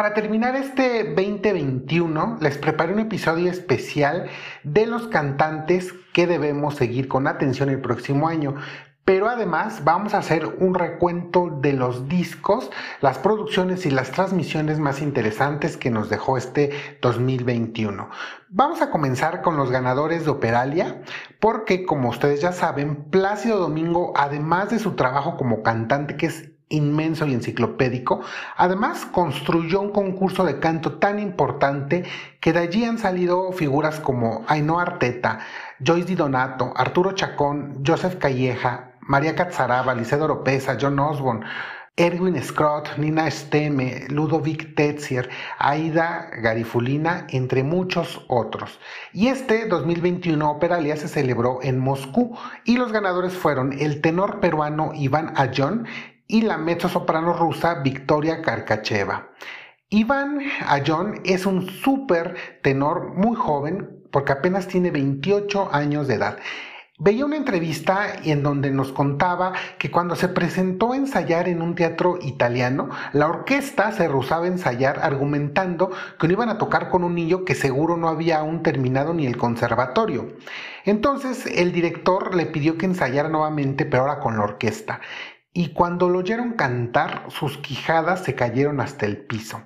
Para terminar este 2021, les preparé un episodio especial de los cantantes que debemos seguir con atención el próximo año. Pero además vamos a hacer un recuento de los discos, las producciones y las transmisiones más interesantes que nos dejó este 2021. Vamos a comenzar con los ganadores de Operalia, porque como ustedes ya saben, Plácido Domingo, además de su trabajo como cantante, que es inmenso y enciclopédico, además construyó un concurso de canto tan importante que de allí han salido figuras como Ainhoa Arteta, Joyce Di Donato, Arturo Chacón, Joseph Calleja, María Catzaraba, Licedo Oropesa, John Osborne, Erwin Scott, Nina Steme, Ludovic Tetzier, Aida Garifulina, entre muchos otros. Y este 2021 Operalia se celebró en Moscú y los ganadores fueron el tenor peruano Iván Ayón y la mezzo-soprano rusa Victoria Karkacheva. Iván Ayón es un súper tenor muy joven porque apenas tiene 28 años de edad. Veía una entrevista en donde nos contaba que cuando se presentó a ensayar en un teatro italiano, la orquesta se rehusaba a ensayar argumentando que no iban a tocar con un niño que seguro no había aún terminado ni el conservatorio. Entonces el director le pidió que ensayara nuevamente, pero ahora con la orquesta y cuando lo oyeron cantar, sus quijadas se cayeron hasta el piso.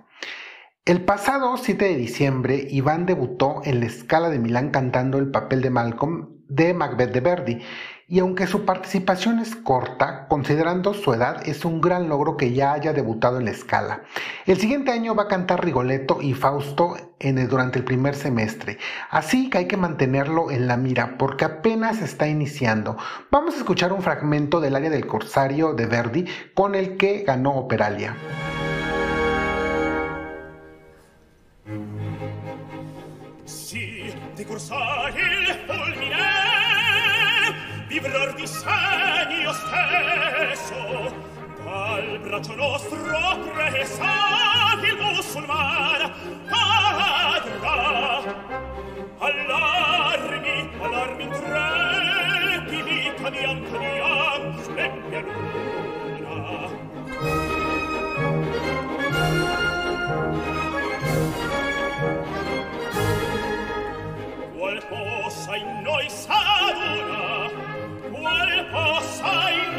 El pasado 7 de diciembre, Iván debutó en la escala de Milán cantando el papel de Malcolm de Macbeth de Verdi, y aunque su participación es corta, considerando su edad, es un gran logro que ya haya debutado en la escala. El siguiente año va a cantar Rigoletto y Fausto en durante el primer semestre, así que hay que mantenerlo en la mira porque apenas está iniciando. Vamos a escuchar un fragmento del área del Corsario de Verdi con el que ganó Operalia. Sí, de librar di sé io stesso dal braccio nostro presa il musulman. Cadrà allarmi allarmi intrepidi cadiam cadiam sulle luna. Qual possa in noi sa qual possa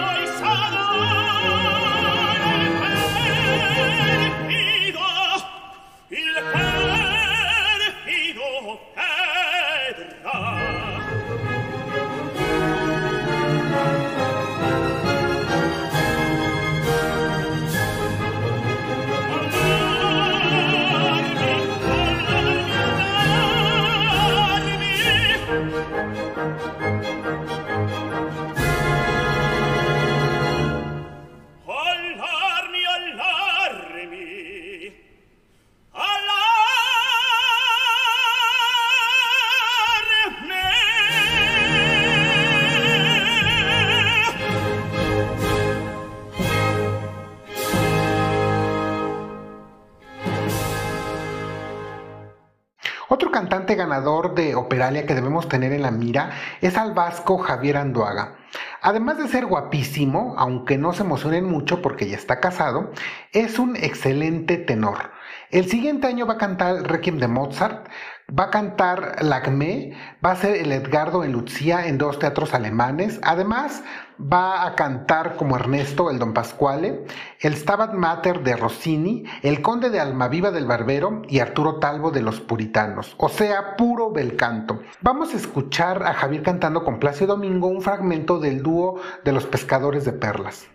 Otro cantante ganador de Operalia que debemos tener en la mira es al vasco Javier Anduaga. Además de ser guapísimo, aunque no se emocionen mucho porque ya está casado, es un excelente tenor. El siguiente año va a cantar Requiem de Mozart, va a cantar Lacme, va a ser el Edgardo en Lucia en dos teatros alemanes. Además, va a cantar como Ernesto, el Don Pasquale, el Stabat Mater de Rossini, el Conde de Almaviva del Barbero y Arturo Talbo de los Puritanos. O sea, puro bel canto. Vamos a escuchar a Javier cantando con Plácido Domingo un fragmento del dúo de los pescadores de perlas.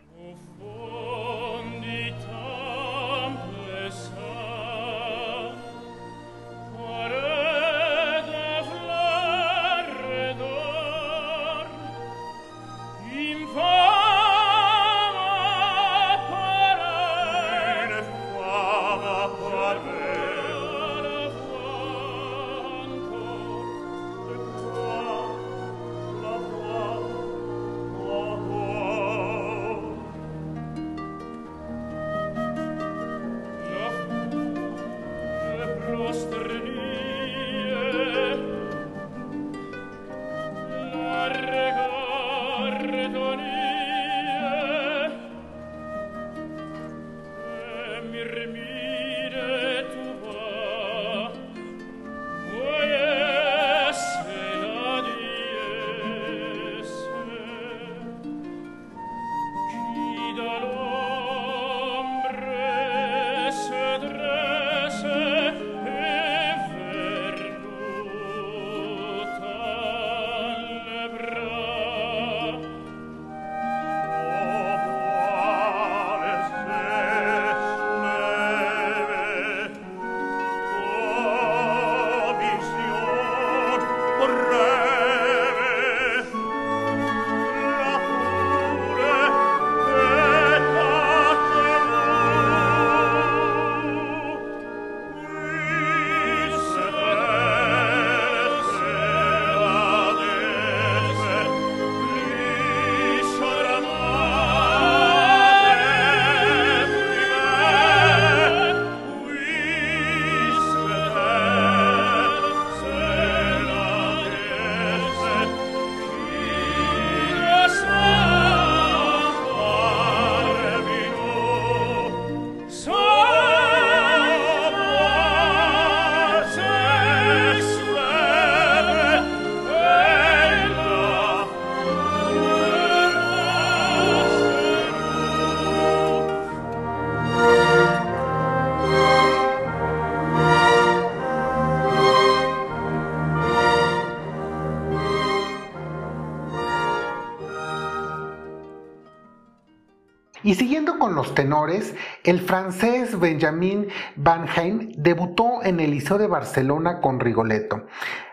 El francés Benjamin Van Heijn debutó en el Liceo de Barcelona con Rigoletto.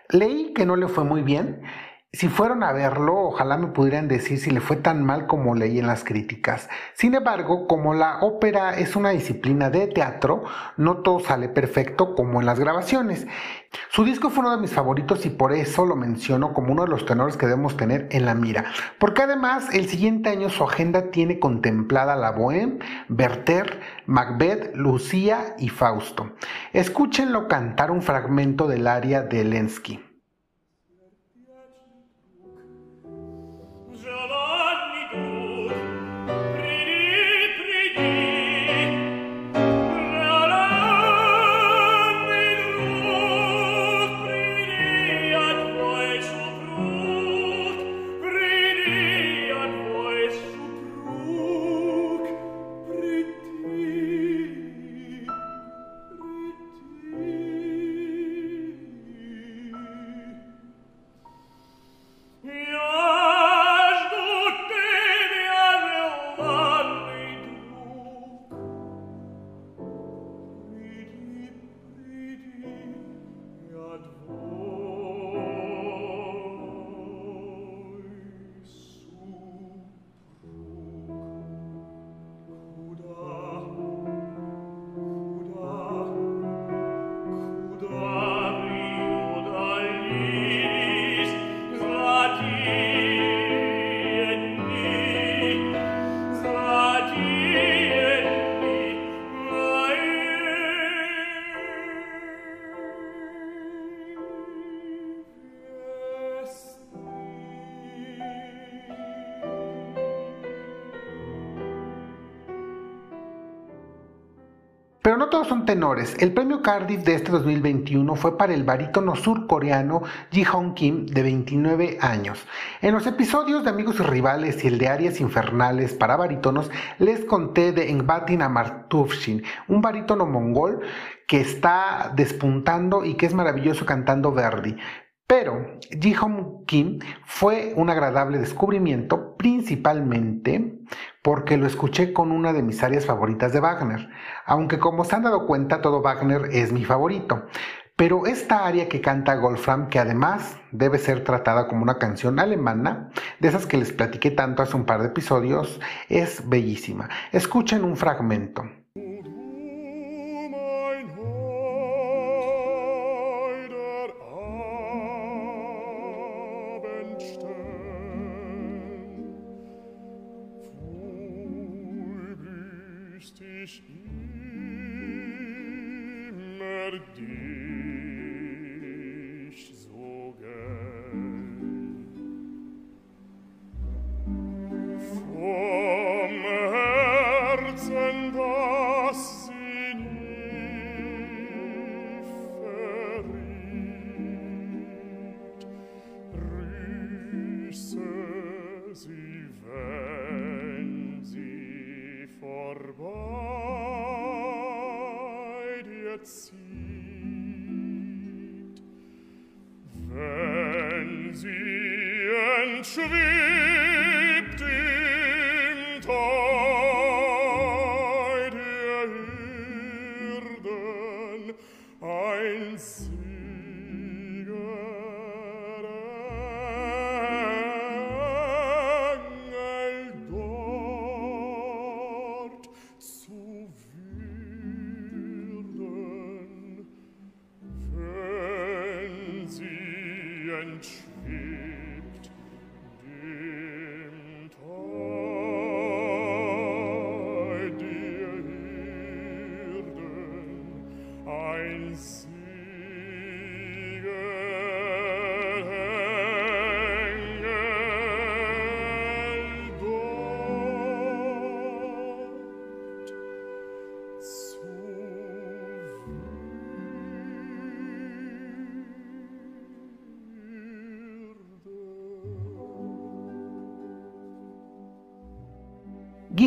Leí que no le fue muy bien, si fueron a verlo, ojalá me pudieran decir si le fue tan mal como leí en las críticas. Sin embargo, como la ópera es una disciplina de teatro, no todo sale perfecto como en las grabaciones. Su disco fue uno de mis favoritos y por eso lo menciono como uno de los tenores que debemos tener en la mira. Porque además, el siguiente año su agenda tiene contemplada la Bohème, Werther, Macbeth, Lucía y Fausto. Escúchenlo cantar un fragmento del aria de Lensky. Son tenores. El premio Cardiff de este 2021 fue para el barítono surcoreano Ji Hong Kim, de 29 años. En los episodios de Amigos y Rivales y el de Arias Infernales para barítonos, les conté de Engbatin Amartufshin, un barítono mongol que está despuntando y que es maravilloso cantando Verdi. Pero Ji Hong Kim fue un agradable descubrimiento, principalmente porque lo escuché con una de mis áreas favoritas de Wagner, aunque como se han dado cuenta todo Wagner es mi favorito. Pero esta área que canta Wolfram, que además debe ser tratada como una canción alemana, de esas que les platiqué tanto hace un par de episodios, es bellísima. Escuchen un fragmento.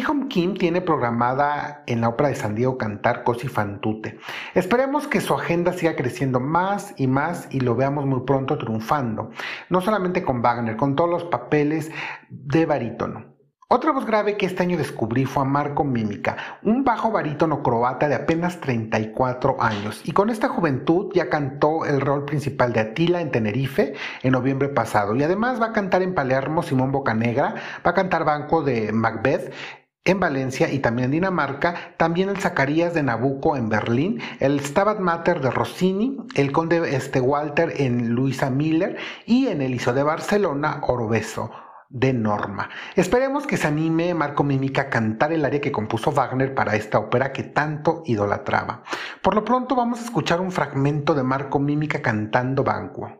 Gihom Kim tiene programada en la Ópera de San Diego cantar Cosi fan tutte. Esperemos que su agenda siga creciendo más y más y lo veamos muy pronto triunfando, no solamente con Wagner, con todos los papeles de barítono. Otra voz grave que este año descubrí fue a Marco Mímica, un bajo barítono croata de apenas 34 años, y con esta juventud ya cantó el rol principal de Atila en Tenerife en noviembre pasado, y además va a cantar en Palermo Simón Bocanegra, va a cantar Banco de Macbeth, en Valencia y también en Dinamarca, también el Zacarías de Nabucco en Berlín, el Stabat Mater de Rossini, el Conde este, Walter en Luisa Miller y en el ISO de Barcelona, Orobeso de Norma. Esperemos que se anime Marco Mímica a cantar el área que compuso Wagner para esta ópera que tanto idolatraba. Por lo pronto vamos a escuchar un fragmento de Marco Mímica cantando Banquo.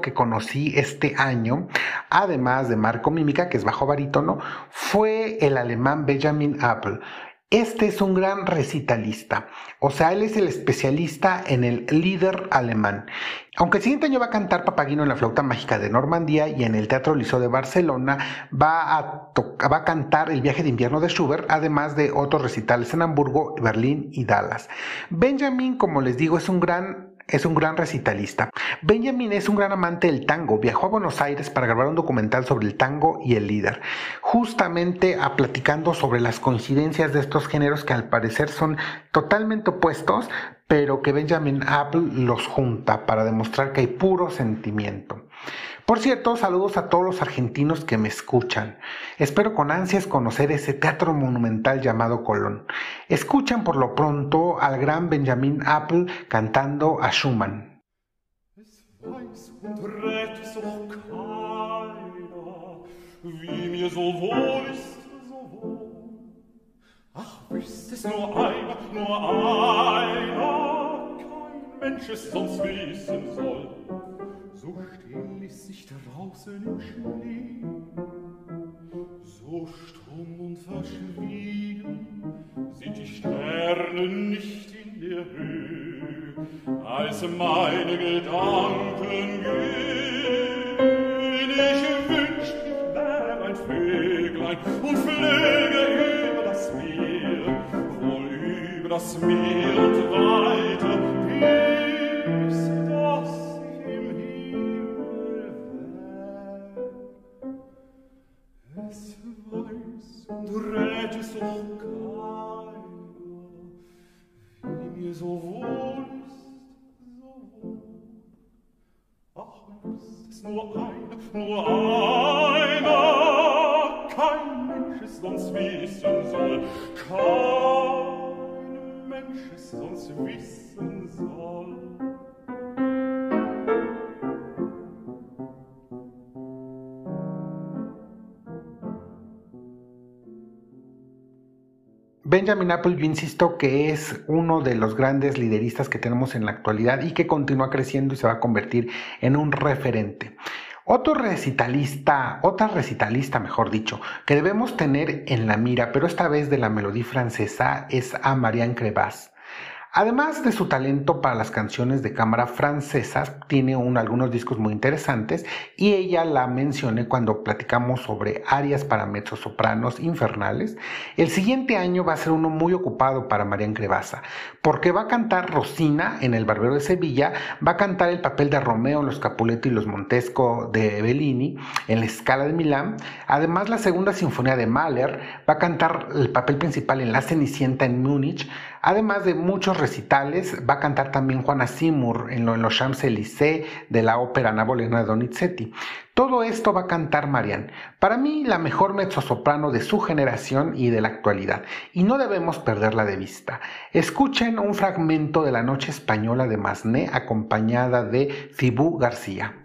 que conocí este año, además de Marco Mímica, que es bajo barítono, fue el alemán Benjamin Apple. Este es un gran recitalista, o sea, él es el especialista en el líder alemán. Aunque el siguiente año va a cantar Papagino en la flauta mágica de Normandía y en el Teatro Liceo de Barcelona va a, va a cantar El viaje de invierno de Schubert, además de otros recitales en Hamburgo, Berlín y Dallas. Benjamin, como les digo, es un gran es un gran recitalista. Benjamin es un gran amante del tango. Viajó a Buenos Aires para grabar un documental sobre el tango y el líder, justamente a platicando sobre las coincidencias de estos géneros que al parecer son totalmente opuestos, pero que Benjamin Apple los junta para demostrar que hay puro sentimiento. Por cierto, saludos a todos los argentinos que me escuchan. Espero con ansias conocer ese teatro monumental llamado Colón. Escuchan por lo pronto al gran Benjamin Apple cantando a Schumann. Ach, es nur einer, nur einer, kein Mensch es soll. Ochsen im Schnee, so stumm und verschwiegen sind die Sterne nicht in der Höhe, als meine Gedanken gehen. Ich wünsch, ich wär ein Vöglein und flöge über das Meer, wohl über das Meer und weiter, regis locae in so wohlst so wohl ach es nur ein nur einer kein Mensch es sonst ah, wissen soll kein Mensch es sonst wissen soll. Benjamin Apple, yo insisto que es uno de los grandes lideristas que tenemos en la actualidad y que continúa creciendo y se va a convertir en un referente. Otro recitalista, otra recitalista, mejor dicho, que debemos tener en la mira, pero esta vez de la melodía francesa, es a Marianne Crevas. Además de su talento para las canciones de cámara francesas, tiene algunos discos muy interesantes y ella la mencioné cuando platicamos sobre arias para mezzosopranos infernales. El siguiente año va a ser uno muy ocupado para Marian Crevasa, porque va a cantar Rosina en El Barbero de Sevilla, va a cantar el papel de Romeo en Los Capuleto y los Montesco de Bellini en La Escala de Milán. Además, la segunda sinfonía de Mahler va a cantar el papel principal en La Cenicienta en Múnich, además de muchos recitales, va a cantar también Juana Simur en, los Champs-Élysées de la ópera Napoleona de Donizetti. Todo esto va a cantar Marianne, para mí la mejor mezzosoprano de su generación y de la actualidad, y no debemos perderla de vista. Escuchen un fragmento de la Noche Española de Masné acompañada de Cibú García.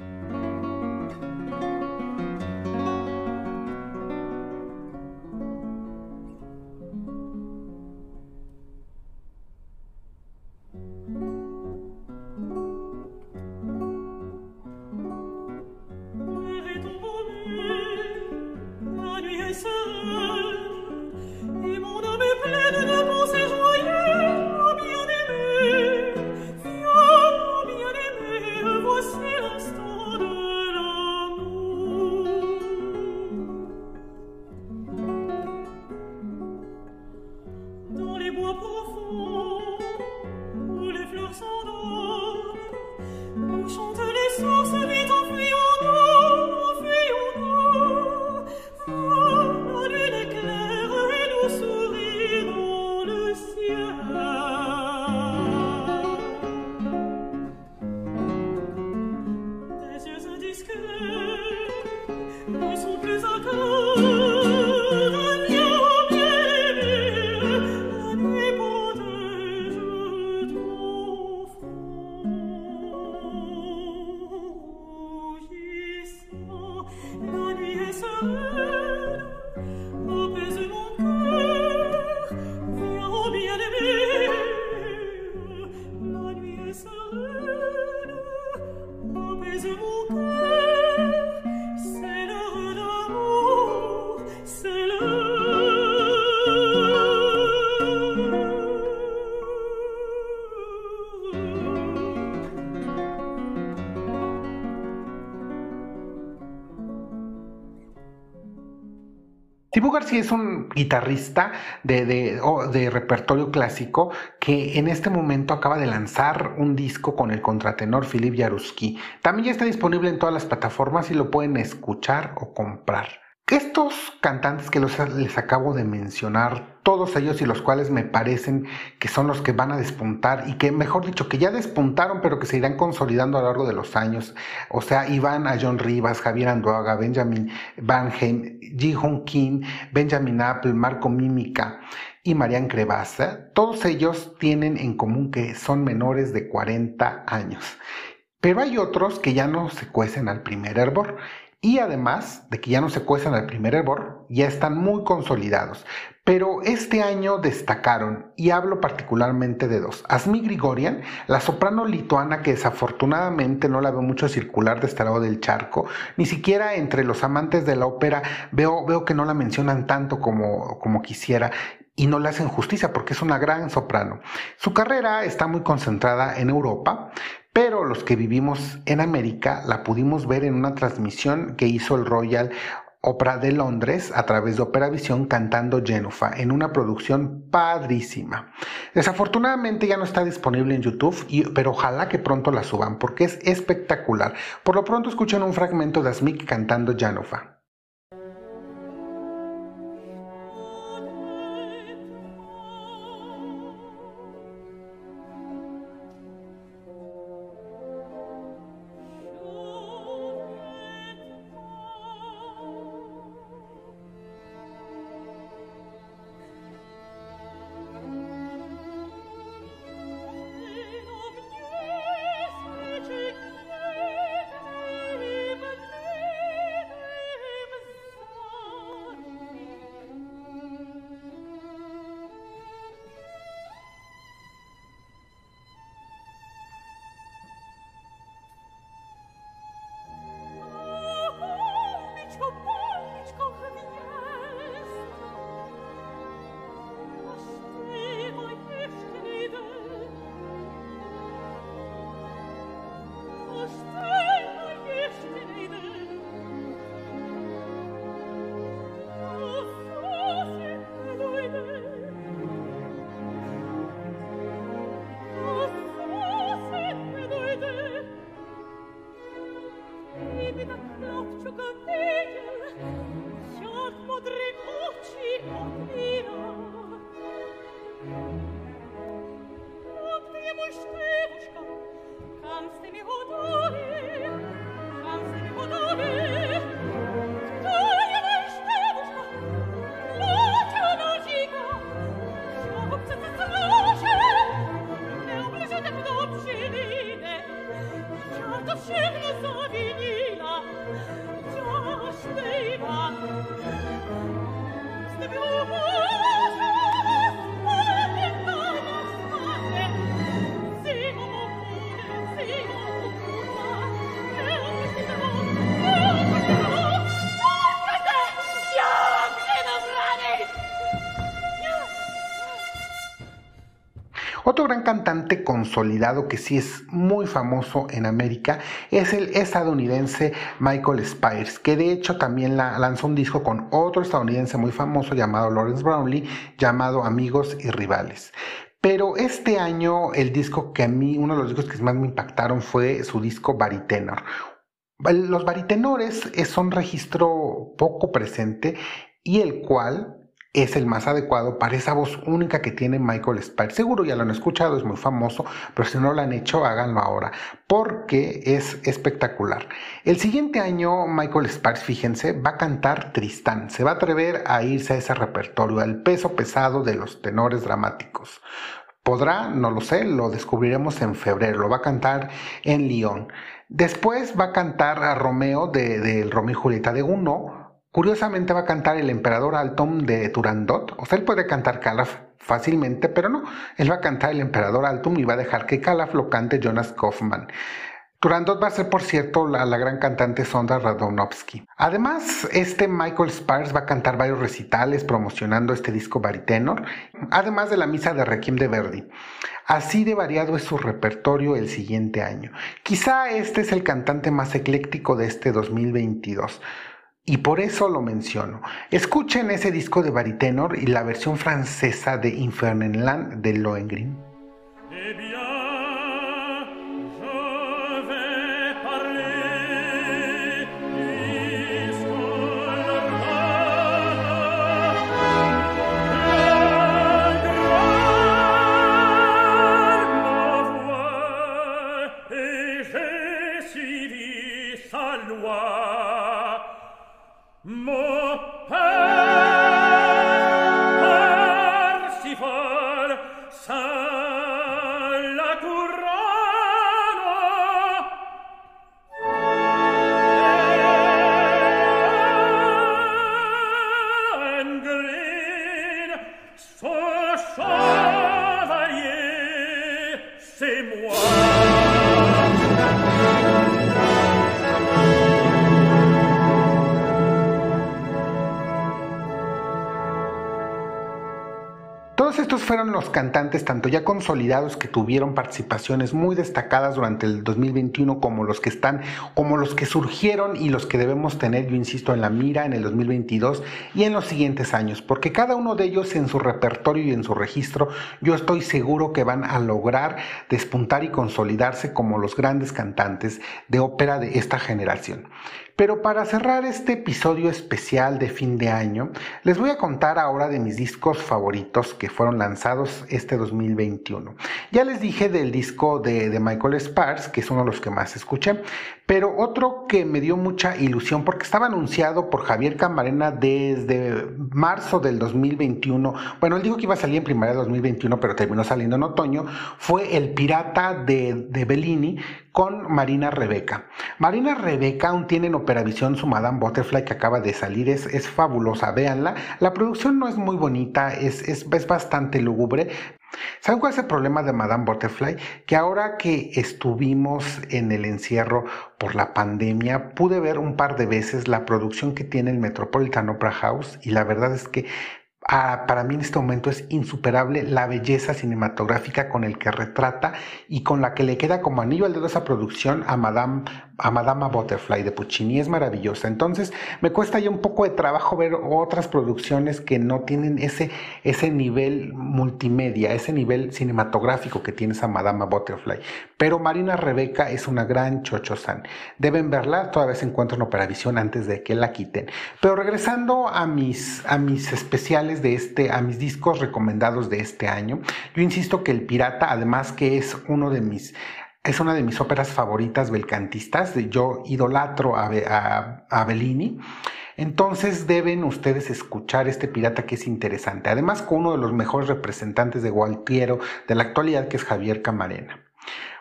Es un guitarrista de, repertorio clásico que en este momento acaba de lanzar un disco con el contratenor Philip Jaruski. También ya está disponible en todas las plataformas y lo pueden escuchar o comprar. Estos cantantes que les acabo de mencionar, todos ellos y los cuales me parecen que son los que van a despuntar y que, mejor dicho, que ya despuntaron, pero que se irán consolidando a lo largo de los años. O sea, Iván a John Rivas, Javier Anduaga, Benjamin Van Heim, Ji Hong Kim, Benjamin Apple, Marco Mímica y Marian Crevasa, todos ellos tienen en común que son menores de 40 años. Pero hay otros que ya no se cuecen al primer hervor y además de que ya no se cuestan al primer hervor, ya están muy consolidados. Pero este año destacaron, y hablo particularmente de dos. Asmi Grigorian, la soprano lituana que desafortunadamente no la veo mucho circular de este lado del charco, ni siquiera entre los amantes de la ópera veo, veo que no la mencionan tanto como, como quisiera y no le hacen justicia porque es una gran soprano. Su carrera está muy concentrada en Europa, pero los que vivimos en América la pudimos ver en una transmisión que hizo el Royal Opera de Londres a través de Opera Visión cantando Jennifer en una producción padrísima. Desafortunadamente ya no está disponible en YouTube, pero ojalá que pronto la suban porque es espectacular. Por lo pronto escuchen un fragmento de Asmik cantando Jennifer. Gran cantante consolidado que sí es muy famoso en América es el estadounidense Michael Spires, que de hecho también lanzó un disco con otro estadounidense muy famoso llamado Lawrence Brownlee, llamado Amigos y Rivales. Pero este año el disco que a mí, uno de los discos que más me impactaron fue su disco Baritenor. Los baritenores son registro poco presente y el cual es el más adecuado para esa voz única que tiene Michael Spire. Seguro ya lo han escuchado, es muy famoso, pero si no lo han hecho, háganlo ahora, porque es espectacular. El siguiente año, Michael Spire, fíjense, va a cantar Tristán, se va a atrever a irse a ese repertorio, al peso pesado de los tenores dramáticos. ¿Podrá? No lo sé, lo descubriremos en febrero, lo va a cantar en Lyon. Después va a cantar a Romeo de, de Romeo y Julieta de Uno, Curiosamente va a cantar el emperador Altom de Turandot. O sea, él puede cantar Calaf fácilmente, pero no. Él va a cantar el emperador Altum y va a dejar que Calaf lo cante Jonas Kaufman. Turandot va a ser, por cierto, la, gran cantante Sonda Radonovsky. Además, este Michael Spars va a cantar varios recitales promocionando este disco baritenor, además de la misa de Requiem de Verdi. Así de variado es su repertorio el siguiente año. Quizá este es el cantante más ecléctico de este 2022. Y por eso lo menciono. Escuchen ese disco de baritenor y la versión francesa de Infernenland de Lohengrin. Fueron los cantantes tanto ya consolidados que tuvieron participaciones muy destacadas durante el 2021 como los que están, como los que surgieron y los que debemos tener, yo insisto, en la mira en el 2022 y en los siguientes años, porque cada uno de ellos en su repertorio y en su registro, yo estoy seguro que van a lograr despuntar y consolidarse como los grandes cantantes de ópera de esta generación. Pero para cerrar este episodio especial de fin de año, les voy a contar ahora de mis discos favoritos que fueron lanzados este 2021. Ya les dije del disco de, Michael Spars, que es uno de los que más escuché, pero otro que me dio mucha ilusión porque estaba anunciado por Javier Camarena desde marzo del 2021. Bueno, él dijo que iba a salir en primavera de 2021, pero terminó saliendo en otoño. Fue El Pirata de, de Bellini con Marina Rebeca. Marina Rebeca aún tiene en Operavisión su Madame Butterfly que acaba de salir, es, es fabulosa, véanla. La producción no es muy bonita, es, es, es bastante lúgubre, ¿Saben cuál es el problema de Madame Butterfly? Que ahora que estuvimos en el encierro por la pandemia, pude ver un par de veces la producción que tiene el Metropolitan Opera House y la verdad es que Ah, para mí en este momento es insuperable la belleza cinematográfica con el que retrata y con la que le queda como anillo al dedo esa producción a Madame, a Madama Butterfly de Puccini. Es maravillosa. Entonces me cuesta ya un poco de trabajo ver otras producciones que no tienen ese, ese nivel multimedia, ese nivel cinematográfico que tiene esa Madama Butterfly. Pero Marina Rebeca es una gran chocho-san. Deben verla, todavía se encuentra en Operavisión antes de que la quiten. Pero regresando a mis, a mis especiales de este, a mis discos recomendados de este año. Yo insisto que El Pirata, además que es uno de mis es una de mis óperas favoritas belcantistas. Yo idolatro a, Bellini. Entonces deben ustedes escuchar este pirata que es interesante. Además con uno de los mejores representantes de Gualtiero de la actualidad que es Javier Camarena.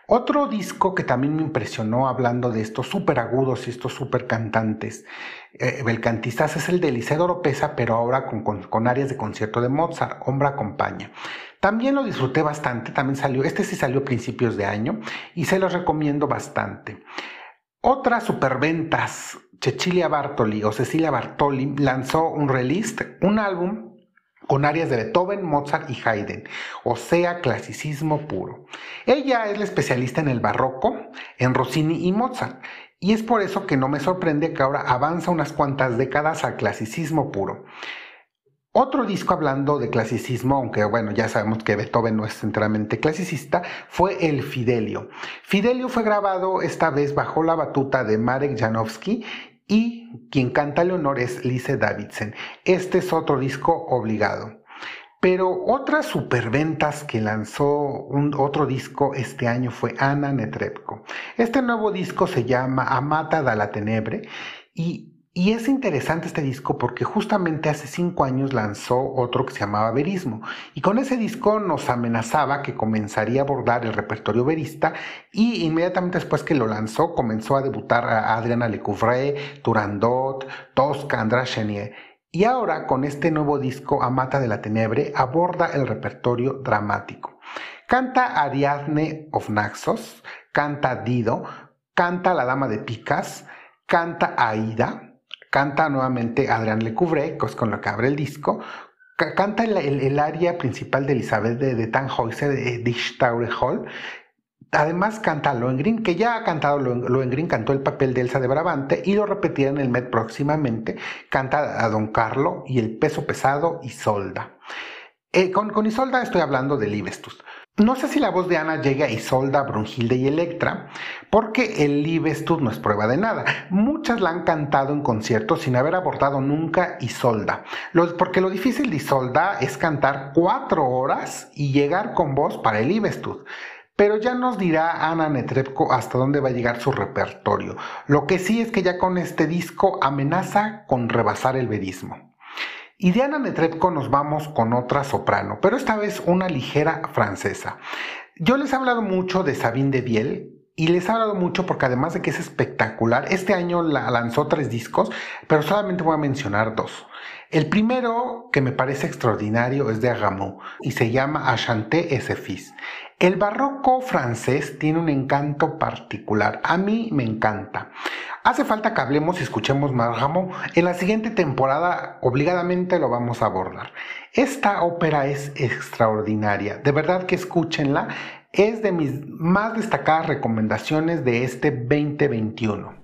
Otro disco que también me impresionó hablando de estos súper agudos y estos súper cantantes, eh, belcantistas, es el de Liceo Oropesa, pero ahora con, áreas de concierto de Mozart, Hombre acompaña. También lo disfruté bastante, también salió, este sí salió a principios de año y se los recomiendo bastante. Otras superventas, Cecilia Bartoli o Cecilia Bartoli lanzó un release, un álbum con áreas de Beethoven, Mozart y Haydn, o sea, clasicismo puro. Ella es la especialista en el barroco, en Rossini y Mozart, y es por eso que no me sorprende que ahora avanza unas cuantas décadas al clasicismo puro. Otro disco hablando de clasicismo, aunque bueno, ya sabemos que Beethoven no es enteramente clasicista, fue el Fidelio. Fidelio fue grabado esta vez bajo la batuta de Marek Janowski y quien canta el honor es Lise Davidson. Este es otro disco obligado. Pero otras superventas que lanzó un otro disco este año fue Ana Netrebko. Este nuevo disco se llama Amata la Tenebre y y es interesante este disco porque justamente hace cinco años lanzó otro que se llamaba Verismo. Y con ese disco nos amenazaba que comenzaría a abordar el repertorio verista. Y inmediatamente después que lo lanzó, comenzó a debutar a Adriana Lecouvré, Turandot, Tosca, András Chenier. Y ahora, con este nuevo disco, Amata de la Tenebre, aborda el repertorio dramático. Canta Ariadne of Naxos, canta Dido, canta La Dama de Picas, canta Aida, Canta nuevamente Adrián es con lo que abre el disco. Canta el, área principal de Elizabeth de, de Tannhäuser de Dich Hall. Además canta Lohengrin, que ya ha cantado Lohengrin, cantó el papel de Elsa de Brabante y lo repetirá en el Met próximamente. Canta a Don Carlo y el peso pesado Isolda. Eh, con, con Isolda estoy hablando de Libestus. No sé si la voz de Ana llega a Isolda, Brunhilde y Electra, porque el Libestud no es prueba de nada. Muchas la han cantado en conciertos sin haber abordado nunca Isolda. porque lo difícil de Isolda es cantar cuatro horas y llegar con voz para el Libestud. Pero ya nos dirá Ana Netrebko hasta dónde va a llegar su repertorio. Lo que sí es que ya con este disco amenaza con rebasar el verismo. Y de Ana Netrebko nos vamos con otra soprano, pero esta vez una ligera francesa. Yo les he hablado mucho de Sabine de Biel, y les he hablado mucho porque además de que es espectacular, este año la lanzó tres discos, pero solamente voy a mencionar dos. El primero que me parece extraordinario es de Agamou y se llama Achanté et fils. El barroco francés tiene un encanto particular. A mí me encanta. Hace falta que hablemos y escuchemos Margamo. En la siguiente temporada obligadamente lo vamos a abordar. Esta ópera es extraordinaria. De verdad que escúchenla. Es de mis más destacadas recomendaciones de este 2021.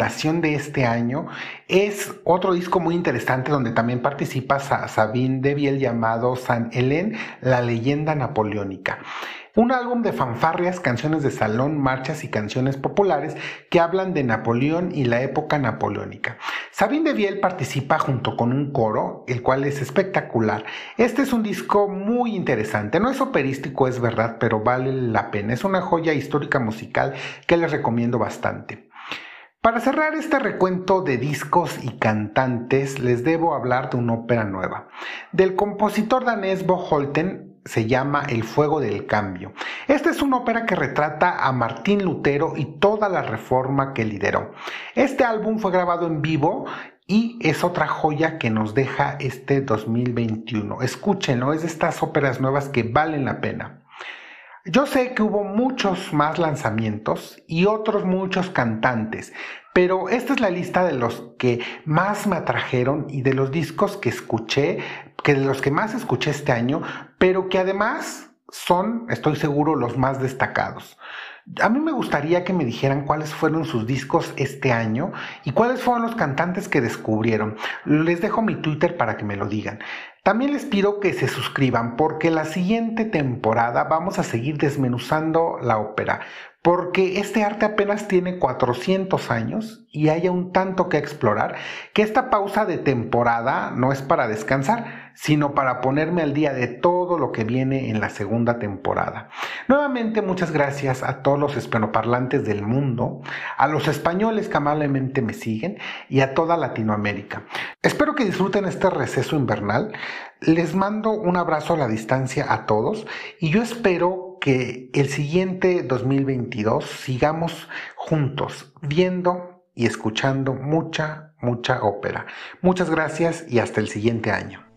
Nominación de este año es otro disco muy interesante donde también participa Sabine Deviel llamado San Hélène, la leyenda napoleónica. Un álbum de fanfarrias, canciones de salón, marchas y canciones populares que hablan de Napoleón y la época napoleónica. Sabine de Viel participa junto con un coro, el cual es espectacular. Este es un disco muy interesante. No es operístico, es verdad, pero vale la pena. Es una joya histórica musical que les recomiendo bastante. Para cerrar este recuento de discos y cantantes, les debo hablar de una ópera nueva. Del compositor danés Bo Holten, se llama El Fuego del Cambio. Esta es una ópera que retrata a Martín Lutero y toda la reforma que lideró. Este álbum fue grabado en vivo y es otra joya que nos deja este 2021. Escúchenlo, es de estas óperas nuevas que valen la pena. Yo sé que hubo muchos más lanzamientos y otros muchos cantantes, pero esta es la lista de los que más me atrajeron y de los discos que escuché que de los que más escuché este año, pero que además son, estoy seguro, los más destacados. A mí me gustaría que me dijeran cuáles fueron sus discos este año y cuáles fueron los cantantes que descubrieron. Les dejo mi Twitter para que me lo digan. También les pido que se suscriban porque la siguiente temporada vamos a seguir desmenuzando la ópera porque este arte apenas tiene 400 años y hay un tanto que explorar, que esta pausa de temporada no es para descansar, sino para ponerme al día de todo lo que viene en la segunda temporada. Nuevamente muchas gracias a todos los hispanoparlantes del mundo, a los españoles que amablemente me siguen y a toda Latinoamérica. Espero que disfruten este receso invernal. Les mando un abrazo a la distancia a todos y yo espero que el siguiente 2022 sigamos juntos viendo y escuchando mucha, mucha ópera. Muchas gracias y hasta el siguiente año.